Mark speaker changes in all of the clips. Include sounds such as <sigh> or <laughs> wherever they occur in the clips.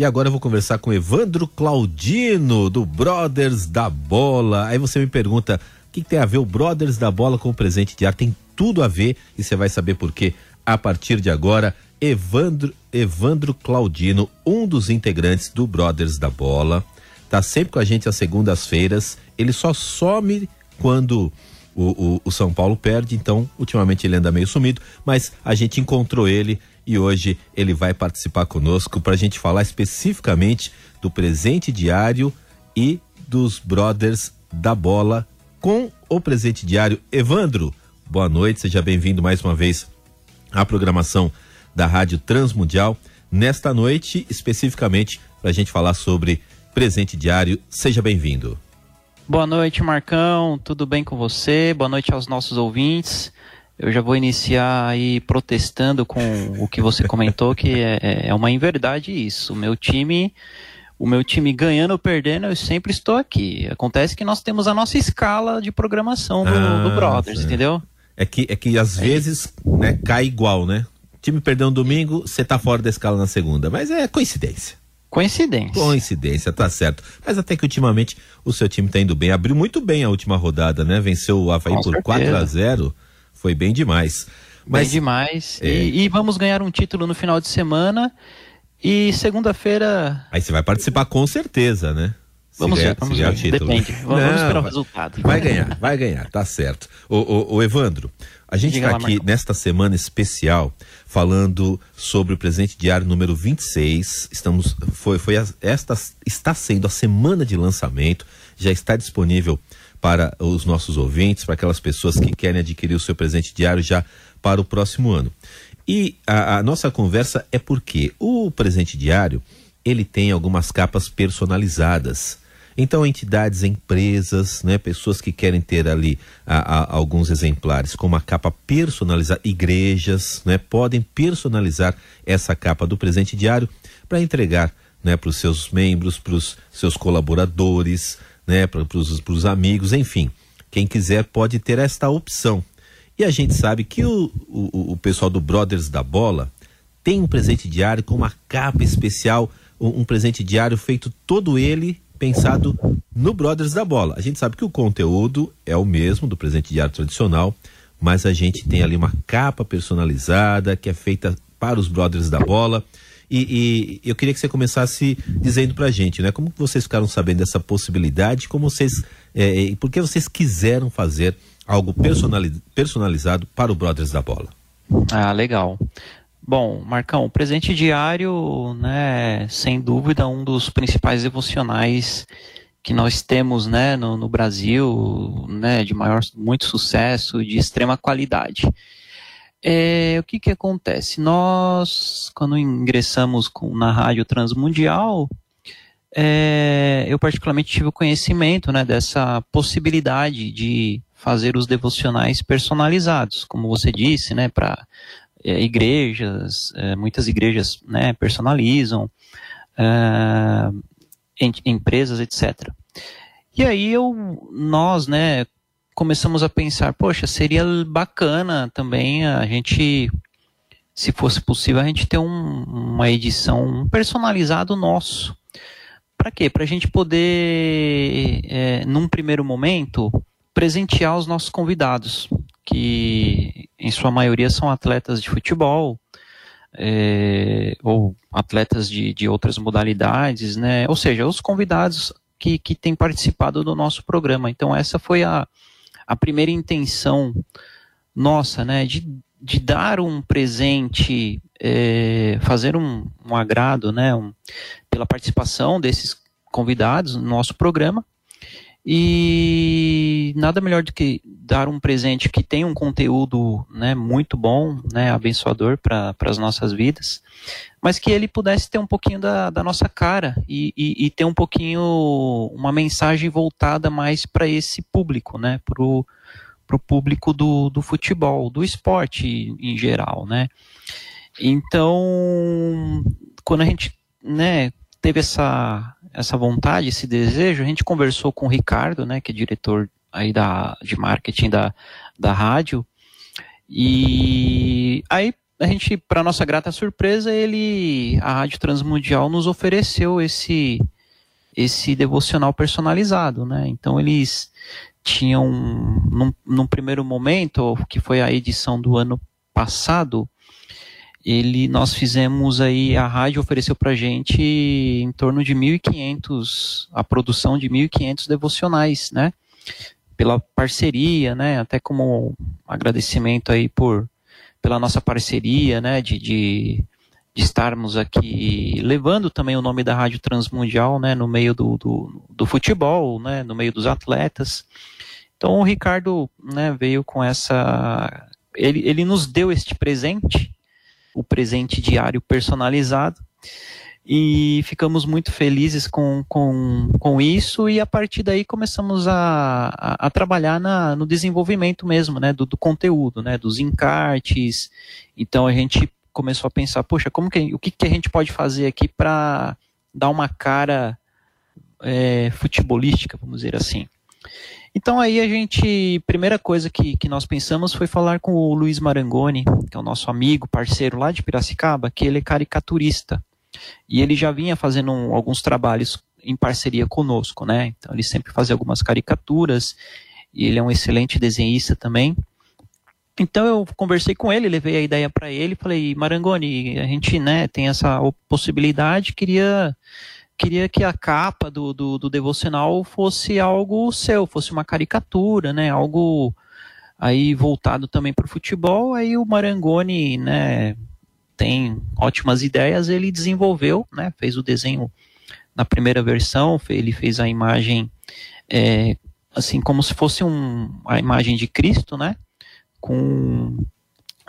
Speaker 1: E agora eu vou conversar com Evandro Claudino, do Brothers da Bola. Aí você me pergunta, o que, que, tem a ver o Brothers da Bola com o presente de ar? Tem tudo a ver e você vai saber por quê a partir de agora. Evandro, Evandro Claudino, um dos integrantes do Brothers da Bola, tá sempre com a gente às segundas-feiras. Ele só some quando o, o, o, São Paulo perde, então ultimamente ele anda meio sumido, mas a gente encontrou ele e hoje ele vai participar conosco para a gente falar especificamente do presente diário e dos Brothers da Bola com o presente diário. Evandro, boa noite, seja bem-vindo mais uma vez à programação da Rádio Transmundial. Nesta noite, especificamente, para a gente falar sobre presente diário. Seja bem-vindo.
Speaker 2: Boa noite, Marcão. Tudo bem com você? Boa noite aos nossos ouvintes. Eu já vou iniciar aí protestando com o que você comentou, que é, é, é uma inverdade isso. O meu time, o meu time ganhando ou perdendo, eu sempre estou aqui. Acontece que nós temos a nossa escala de programação do, ah, do Brothers, é. entendeu?
Speaker 1: É que, é que às é vezes né, cai igual, né? time perdeu um domingo, você tá fora da escala na segunda. Mas é coincidência.
Speaker 2: Coincidência.
Speaker 1: Coincidência, tá certo. Mas até que ultimamente o seu time tá indo bem. Abriu muito bem a última rodada, né? Venceu o Havaí Com por certeza. 4 a 0 Foi bem demais.
Speaker 2: Mas, bem demais. É... E, e vamos ganhar um título no final de semana. E segunda-feira.
Speaker 1: Aí você vai participar com certeza, né?
Speaker 2: Vamos ver, vamos ver. Depende. Vamos, Não, esperar o resultado.
Speaker 1: Vai ganhar, vai ganhar, tá certo. O, o, o Evandro, a gente está aqui Marcão. nesta semana especial falando sobre o presente diário número 26. Estamos, foi, foi a, esta está sendo a semana de lançamento, já está disponível para os nossos ouvintes, para aquelas pessoas que querem adquirir o seu presente diário já para o próximo ano. E a, a nossa conversa é porque o presente diário ele tem algumas capas personalizadas. Então, entidades, empresas, né, pessoas que querem ter ali a, a, alguns exemplares com uma capa personalizada, igrejas, né, podem personalizar essa capa do presente diário para entregar né, para os seus membros, para os seus colaboradores, né, para os amigos, enfim. Quem quiser pode ter esta opção. E a gente sabe que o, o, o pessoal do Brothers da Bola tem um presente diário com uma capa especial, um, um presente diário feito todo ele pensado no Brothers da Bola. A gente sabe que o conteúdo é o mesmo do presente diário tradicional, mas a gente tem ali uma capa personalizada que é feita para os Brothers da Bola. E, e eu queria que você começasse dizendo para a gente, né? Como vocês ficaram sabendo dessa possibilidade? Como vocês, é, por que vocês quiseram fazer algo personalizado para o Brothers da Bola?
Speaker 2: Ah, legal. Bom, Marcão, o presente diário, né, sem dúvida, um dos principais devocionais que nós temos, né, no, no Brasil, né, de maior, muito sucesso, de extrema qualidade. É, o que que acontece? Nós, quando ingressamos com, na rádio transmundial, é, eu particularmente tive o conhecimento, né, dessa possibilidade de fazer os devocionais personalizados, como você disse, né, para é, igrejas, é, muitas igrejas né, personalizam, é, em, empresas, etc. E aí eu, nós, né, começamos a pensar, poxa, seria bacana também a gente, se fosse possível, a gente ter um, uma edição um personalizado nosso. Para quê? Para a gente poder, é, num primeiro momento, presentear os nossos convidados que em sua maioria são atletas de futebol, é, ou atletas de, de outras modalidades, né? Ou seja, os convidados que, que têm participado do nosso programa. Então, essa foi a, a primeira intenção nossa, né? De, de dar um presente, é, fazer um, um agrado, né? Um, pela participação desses convidados no nosso programa e nada melhor do que dar um presente que tem um conteúdo né, muito bom, né, abençoador para as nossas vidas, mas que ele pudesse ter um pouquinho da, da nossa cara e, e, e, ter um pouquinho uma mensagem voltada mais para esse público, né, para o público do, do futebol, do esporte em geral. Né. Então, quando a gente né, teve essa essa vontade, esse desejo, a gente conversou com o Ricardo, né, que é diretor aí da, de marketing da, da rádio, e aí a gente, para nossa grata surpresa, ele, a Rádio Transmundial nos ofereceu esse esse devocional personalizado, né? Então eles tinham, num, num primeiro momento, que foi a edição do ano passado, ele nós fizemos aí a rádio ofereceu para gente em torno de 1.500 a produção de 1.500 devocionais, né? Pela parceria, né? Até como agradecimento aí por pela nossa parceria, né? De, de, de estarmos aqui levando também o nome da rádio Transmundial, né? No meio do, do, do futebol, né? No meio dos atletas. Então o Ricardo, né? Veio com essa ele, ele nos deu este presente o presente diário personalizado. E ficamos muito felizes com, com, com isso, e a partir daí começamos a, a, a trabalhar na, no desenvolvimento mesmo, né, do, do, conteúdo, né, dos encartes. Então a gente começou a pensar, poxa, como que, o que, que a gente pode fazer aqui para dar uma cara é, futebolística, vamos dizer assim. Então aí a gente, primeira coisa que, que nós pensamos foi falar com o Luiz Marangoni, que é o nosso amigo, parceiro lá de Piracicaba, que ele é caricaturista. E ele já vinha fazendo um, alguns trabalhos em parceria conosco, né? Então ele sempre fazia algumas caricaturas, e ele é um excelente desenhista também. Então eu conversei com ele, levei a ideia para ele, falei, Marangoni, a gente, né, tem essa possibilidade, queria queria que a capa do, do, do, devocional fosse algo seu, fosse uma caricatura, né? Algo aí voltado também para o futebol. Aí o Marangoni, né? Tem ótimas ideias. Ele desenvolveu, né? Fez o desenho na primeira versão. Ele fez a imagem é, assim como se fosse um, a imagem de Cristo, né? Com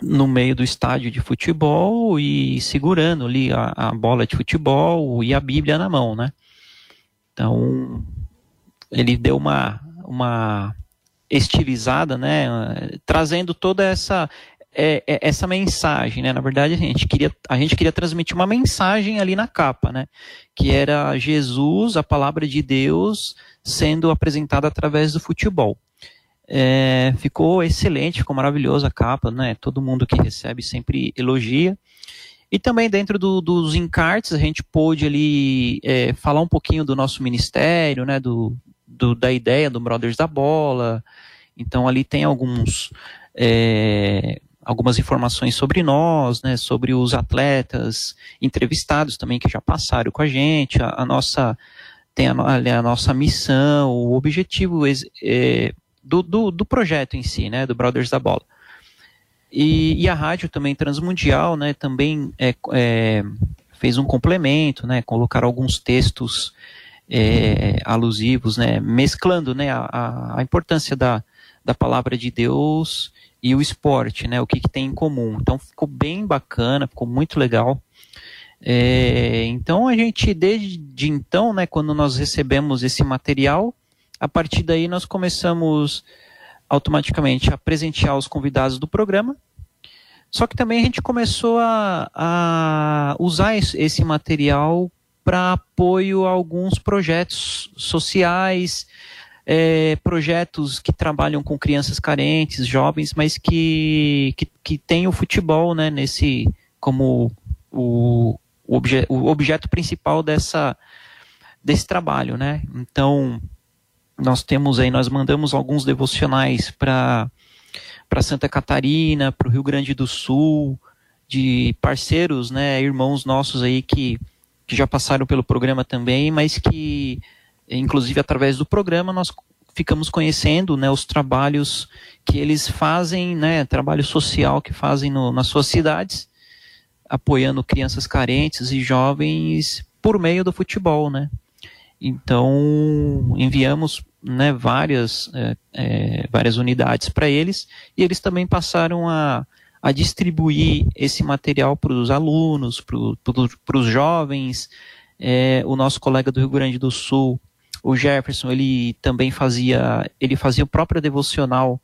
Speaker 2: no meio do estádio de futebol e segurando ali a, a, bola de futebol e a Bíblia na mão, né? Então ele deu uma uma estilizada, né? Trazendo toda essa é, é, essa mensagem, né? Na verdade a gente queria a gente queria transmitir uma mensagem ali na capa, né? Que era Jesus, a palavra de Deus, sendo apresentada através do futebol. É, ficou excelente, ficou maravilhosa a capa, né? Todo mundo que recebe sempre elogia. E também dentro do, dos encartes a gente pôde ali é, falar um pouquinho do nosso ministério, né? Do, do, da ideia do Brothers da Bola. Então ali tem alguns é, algumas informações sobre nós, né? Sobre os atletas entrevistados também que já passaram com a gente, a, a nossa tem a, a, nossa missão, o objetivo é, do, do, do, projeto em si, né, do Brothers da Bola. E, e a rádio também transmundial, né, também é, é, fez um complemento, né, colocar alguns textos é, alusivos, né, mesclando, né, a, a importância da, da palavra de Deus e o esporte, né, o que, que tem em comum. Então ficou bem bacana, ficou muito legal. É, então a gente desde então, né, quando nós recebemos esse material, a partir daí, nós começamos automaticamente a presentear os convidados do programa. Só que também a gente começou a, a usar esse material para apoio a alguns projetos sociais, é, projetos que trabalham com crianças carentes, jovens, mas que, que, que tem o futebol né, nesse como o, o, obje, o objeto principal dessa, desse trabalho. Né? Então, nós temos aí, nós mandamos alguns devocionais para Santa Catarina, para o Rio Grande do Sul, de parceiros, né, irmãos nossos aí que, que já passaram pelo programa também, mas que, inclusive através do programa, nós ficamos conhecendo, né, os trabalhos que eles fazem, né, trabalho social que fazem no, nas suas cidades, apoiando crianças carentes e jovens por meio do futebol, né. Então, enviamos né, várias, é, é, várias unidades para eles e eles também passaram a, a distribuir esse material para os alunos, para os jovens. É, o nosso colega do Rio Grande do Sul, o Jefferson, ele também fazia, ele fazia o próprio devocional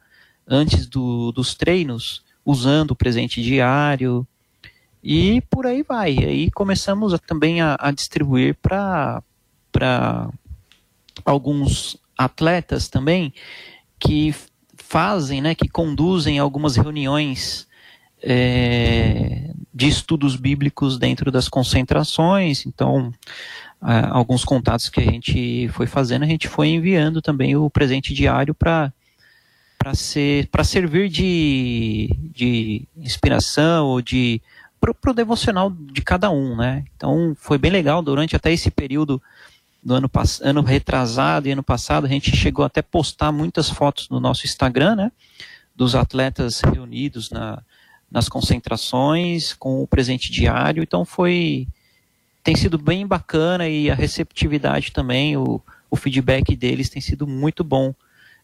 Speaker 2: antes do, dos treinos, usando o presente diário. E por aí vai. E aí começamos a, também a, a distribuir para para alguns atletas também que fazem, né, que conduzem algumas reuniões é, de estudos bíblicos dentro das concentrações. Então, alguns contatos que a gente foi fazendo, a gente foi enviando também o presente diário para para ser para servir de, de inspiração ou de para o devocional de cada um, né? Então foi bem legal durante até esse período do ano, ano retrasado e ano passado, a gente chegou até postar muitas fotos no nosso Instagram, né? Dos atletas reunidos na, nas concentrações com o presente diário. Então foi tem sido bem bacana e a receptividade também, o, o feedback deles tem sido muito bom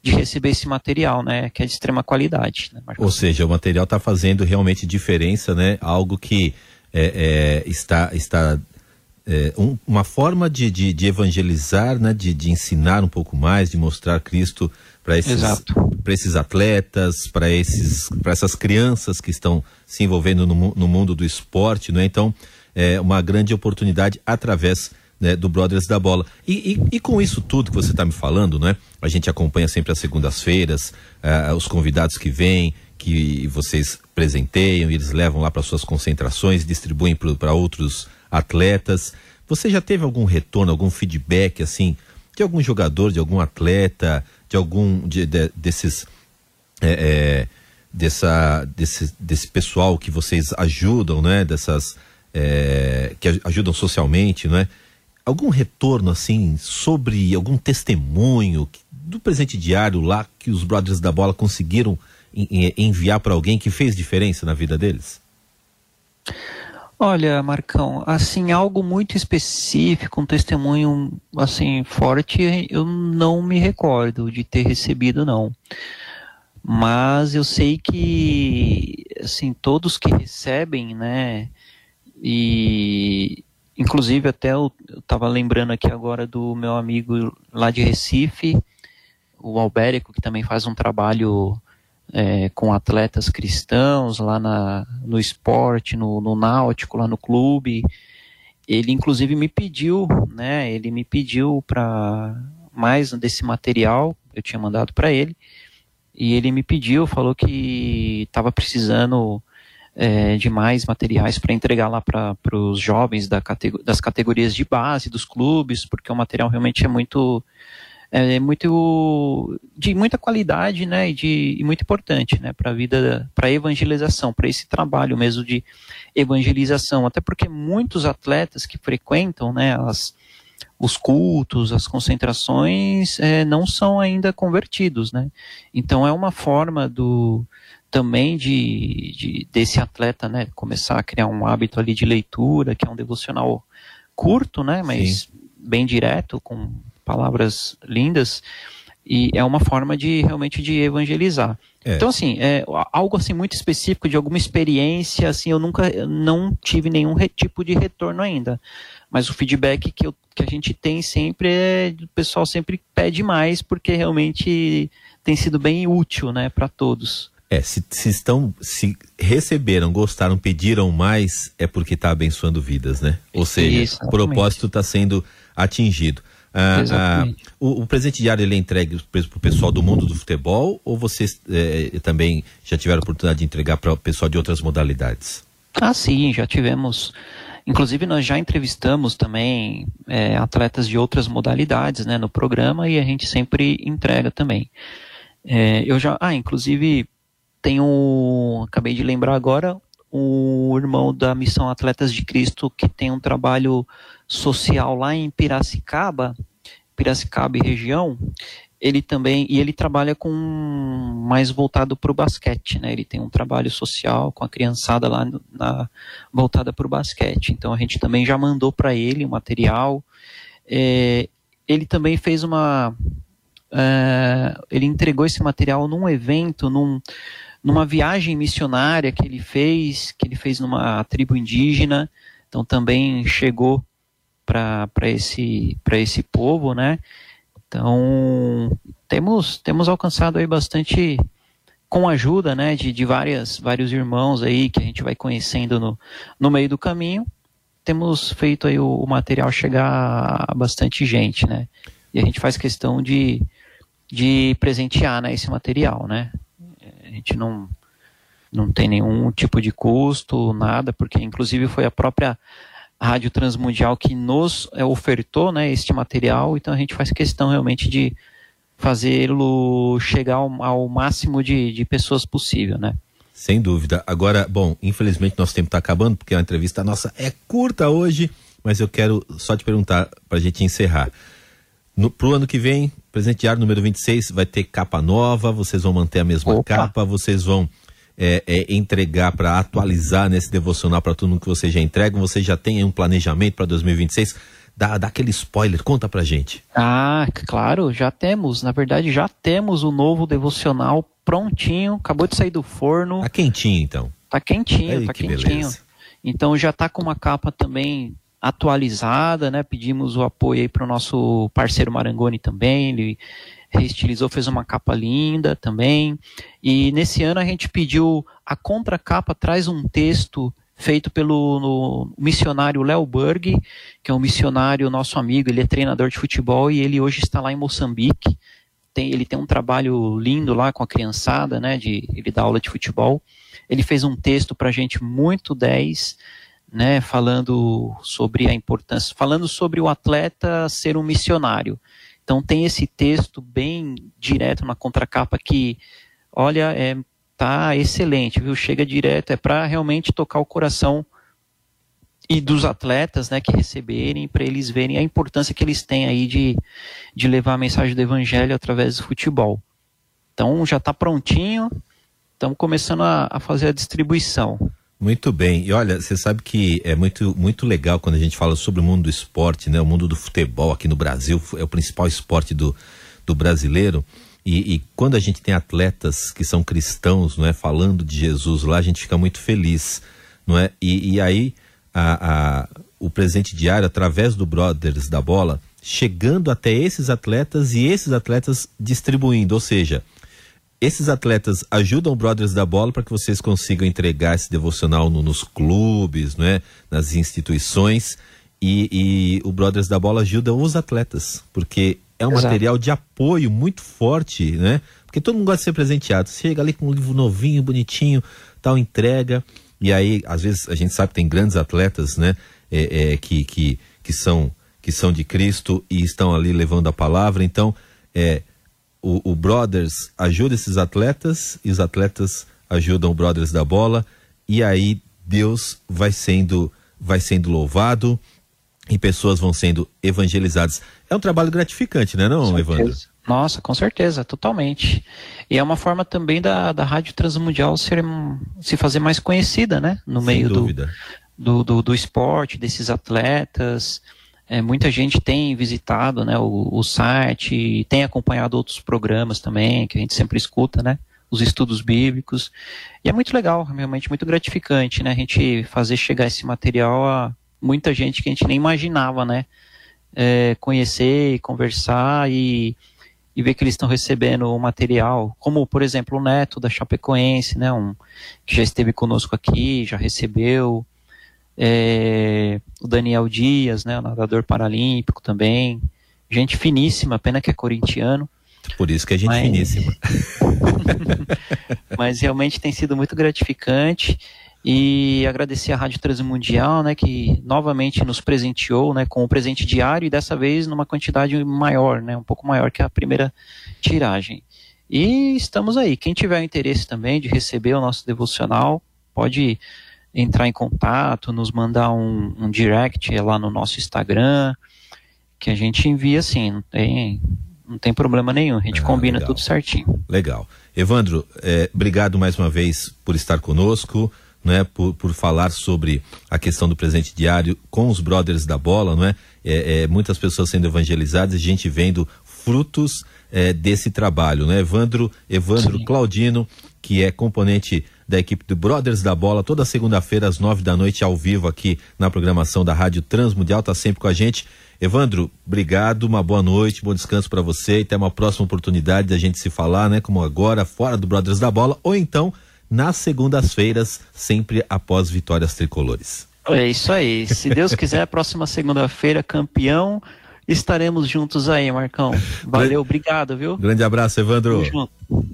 Speaker 2: de receber esse material, né, que é de extrema qualidade. Né,
Speaker 1: Ou seja, o material está fazendo realmente diferença, né, algo que é, é, está, está é, um, uma forma de, de, de, evangelizar, né, de, de ensinar um pouco mais, de mostrar Cristo para esses, esses atletas, para essas crianças que estão se envolvendo no, no mundo do esporte, não é? Então, é uma grande oportunidade através né, do Brothers da Bola. E, e, e, com isso tudo que você está me falando, né? A gente acompanha sempre as segundas-feiras, uh, os convidados que vêm, que vocês presenteiam, eles levam lá para suas concentrações, distribuem para outros atletas. Você já teve algum retorno, algum feedback assim de algum jogador, de algum atleta, de algum de, de, desses é, é, dessa desse, desse pessoal que vocês ajudam, né? Dessas é, que ajudam socialmente, não é? Algum retorno assim sobre algum testemunho do presente diário lá que os Brothers da Bola conseguiram enviar para alguém que fez diferença na vida deles?
Speaker 2: Olha, Marcão, assim, algo muito específico, um testemunho assim forte, eu não me recordo de ter recebido não. Mas eu sei que assim, todos que recebem, né, e inclusive até eu estava lembrando aqui agora do meu amigo lá de Recife, o Albérico, que também faz um trabalho é, com atletas cristãos lá na, no esporte, no, no náutico, lá no clube. Ele inclusive me pediu, né? Ele me pediu para mais desse material, eu tinha mandado para ele, e ele me pediu, falou que estava precisando é, de mais materiais para entregar lá para os jovens da das categorias de base dos clubes, porque o material realmente é muito é, é muito de muita qualidade, né, e, de, e muito importante, né, para a vida, para a evangelização, para esse trabalho mesmo de evangelização, até porque muitos atletas que frequentam, né, as, os cultos, as concentrações, é, não são ainda convertidos, né, então é uma forma do também de, de, desse atleta, né, começar a criar um hábito ali de leitura, que é um devocional curto, né, mas Sim. bem direto, com palavras lindas, e é uma forma de realmente de evangelizar. É. Então, assim, é, algo assim muito específico de alguma experiência, assim, eu nunca não tive nenhum tipo de retorno ainda. Mas o feedback que, eu, que a gente tem sempre é o pessoal sempre pede mais, porque realmente tem sido bem útil, né, para todos.
Speaker 1: É, se, se, estão, se receberam, gostaram, pediram mais, é porque está abençoando vidas, né? Ou seja, Isso, o propósito está sendo atingido. Ah, ah, o, o, presente diário ele é entregue para o pessoal do mundo do futebol ou vocês eh, também já tiveram a oportunidade de entregar para o pessoal de outras modalidades?
Speaker 2: Ah, sim, já tivemos. Inclusive nós já entrevistamos também é, atletas de outras modalidades, né, no programa e a gente sempre entrega também. É, eu já, ah, inclusive um, acabei de lembrar agora, o irmão da Missão Atletas de Cristo que tem um trabalho social lá em Piracicaba, Piracicaba e região, ele também e ele trabalha com mais voltado para o basquete, né? Ele tem um trabalho social com a criançada lá na, voltada para o basquete. Então a gente também já mandou para ele o material. É, ele também fez uma, é, ele entregou esse material num evento, num numa viagem missionária que ele fez, que ele fez numa tribo indígena, então também chegou para esse, esse povo, né? Então, temos, temos alcançado aí bastante com a ajuda, né, de, de várias, vários irmãos aí que a gente vai conhecendo no, no meio do caminho, temos feito aí o, o material chegar a bastante gente, né? E a gente faz questão de, de presentear, né, esse material, né? Gente não Não tem nenhum tipo de custo, nada, porque inclusive foi a própria Rádio Transmundial que nos é, ofertou né, este material, então a gente faz questão realmente de fazê-lo chegar ao, ao máximo de, de, pessoas possível, né?
Speaker 1: Sem dúvida. Agora, bom, infelizmente nosso tempo está acabando, porque a entrevista nossa é curta hoje, mas eu quero só te perguntar para a gente encerrar. No, pro ano que vem, presente diário número 26 vai ter capa nova, vocês vão manter a mesma Opa. capa, vocês vão é, é, entregar para atualizar nesse devocional para todo mundo que você já entrega? Você já tem um planejamento para 2026? Dá, dá aquele spoiler, conta pra gente.
Speaker 2: Ah, claro, já temos. Na verdade, já temos o novo devocional prontinho, acabou de sair do forno.
Speaker 1: Tá quentinho, então.
Speaker 2: Tá quentinho, tá quentinho. Beleza. Então já tá com uma capa também atualizada, né? Pedimos o apoio para o nosso parceiro Marangoni também. Ele reestilizou, fez uma capa linda também. E nesse ano a gente pediu a contracapa traz um texto feito pelo missionário Léo Berg, que é um missionário nosso amigo, ele é treinador de futebol e ele hoje está lá em Moçambique. Tem, ele tem um trabalho lindo lá com a criançada, né? De, ele dá aula de futebol. Ele fez um texto para a gente muito 10, né? Falando sobre a importância, falando sobre o atleta ser um missionário. Então tem esse texto bem direto na contracapa que, olha, é, tá excelente, viu? Chega direto, é para realmente tocar o coração e dos atletas, né, que receberem, para eles verem a importância que eles têm aí de, de levar a mensagem do evangelho através do futebol. Então já está prontinho, estamos começando a, a fazer a distribuição.
Speaker 1: Muito bem. E olha, você sabe que é muito, muito legal quando a gente fala sobre o mundo do esporte, né? O mundo do futebol aqui no Brasil é o principal esporte do, do brasileiro. E, e, quando a gente tem atletas que são cristãos, não é, falando de Jesus lá, a gente fica muito feliz, não é? E, e aí a, a, o presente diário, através do Brothers da Bola, chegando até esses atletas e esses atletas distribuindo, ou seja, esses atletas ajudam o Brothers da Bola para que vocês consigam entregar esse devocional no, nos clubes, né, nas instituições. E, e, o Brothers da Bola ajuda os atletas, porque é um Exato. material de apoio muito forte, né? Porque todo mundo gosta de ser presenteado. Você chega ali com um livro novinho, bonitinho, tal, entrega. E aí, às vezes, a gente sabe que tem grandes atletas, né? É, é, que, que, que, são, que são de Cristo e estão ali levando a palavra. Então, é, o, o Brothers ajuda esses atletas e os atletas ajudam o Brothers da bola e aí Deus vai sendo vai sendo louvado e pessoas vão sendo evangelizadas. É um trabalho gratificante, né, não, Evandro?
Speaker 2: Nossa, com certeza, totalmente. E é uma forma também da, da Rádio Transmundial ser, se fazer mais conhecida, né? No Sem meio do, do, do, do, esporte, desses atletas. É, muita gente tem visitado né, o, o site, tem acompanhado outros programas também, que a gente sempre escuta, né? Os estudos bíblicos. E é muito legal, realmente muito gratificante, né? A gente fazer chegar esse material a muita gente que a gente nem imaginava, né? É, conhecer, conversar e, e ver que eles estão recebendo o material, como por exemplo o Neto da Chapecoense, né? Um, que já esteve conosco aqui, já recebeu é, o Daniel Dias, né, o nadador paralímpico também, gente finíssima, pena que é corintiano.
Speaker 1: Por isso que é gente mas... finíssima. <laughs>
Speaker 2: mas realmente tem sido muito gratificante e agradecer à Rádio Transmundial, né, que novamente nos presenteou, né, com o presente diário e dessa vez numa quantidade maior, né, um pouco maior que a primeira tiragem. E estamos aí. Quem tiver interesse também de receber o nosso devocional, pode entrar em contato, nos mandar um, um direct lá no nosso Instagram, que a gente envia assim, não tem, não tem problema nenhum, a gente ah, combina legal. tudo certinho.
Speaker 1: Legal. Evandro, é, obrigado mais uma vez por estar conosco, não é, por, por falar sobre a questão do presente diário com os brothers da bola, não é? é, é muitas pessoas sendo evangelizadas, a gente vendo frutos é, desse trabalho, né? Evandro, Evandro Sim. Claudino, que é componente da equipe do Brothers da Bola, toda segunda-feira às nove da noite, ao vivo aqui na programação da Rádio Transmundial, tá sempre com a gente. Evandro, obrigado, uma boa noite, bom descanso para você e até uma próxima oportunidade da gente se falar, né? Como agora, fora do Brothers da Bola, ou então nas segundas-feiras, sempre após vitórias tricolores.
Speaker 2: É isso aí. Se Deus quiser, próxima segunda-feira, campeão, estaremos juntos aí, Marcão. Valeu, obrigado, viu?
Speaker 1: Grande abraço, Evandro.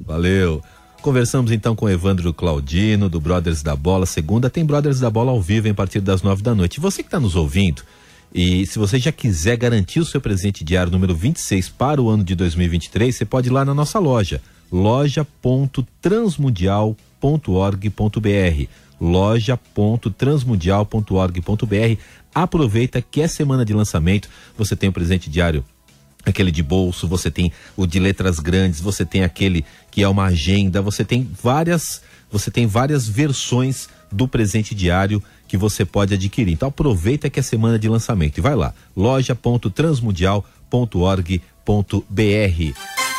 Speaker 1: Valeu. Conversamos então com Evandro Claudino, do Brothers da Bola. Segunda tem Brothers da Bola ao vivo, em partir das nove da noite. Você que está nos ouvindo, e se você já quiser garantir o seu presente diário número 26 para o ano de 2023, você pode ir lá na nossa loja, loja.transmundial.org.br. loja.transmundial.org.br. Aproveita que é semana de lançamento, você tem o presente diário aquele de bolso, você tem o de letras grandes, você tem aquele que é uma agenda, você tem várias, você tem várias versões do presente diário que você pode adquirir. Então aproveita que é semana de lançamento e vai lá, loja.transmundial.org.br.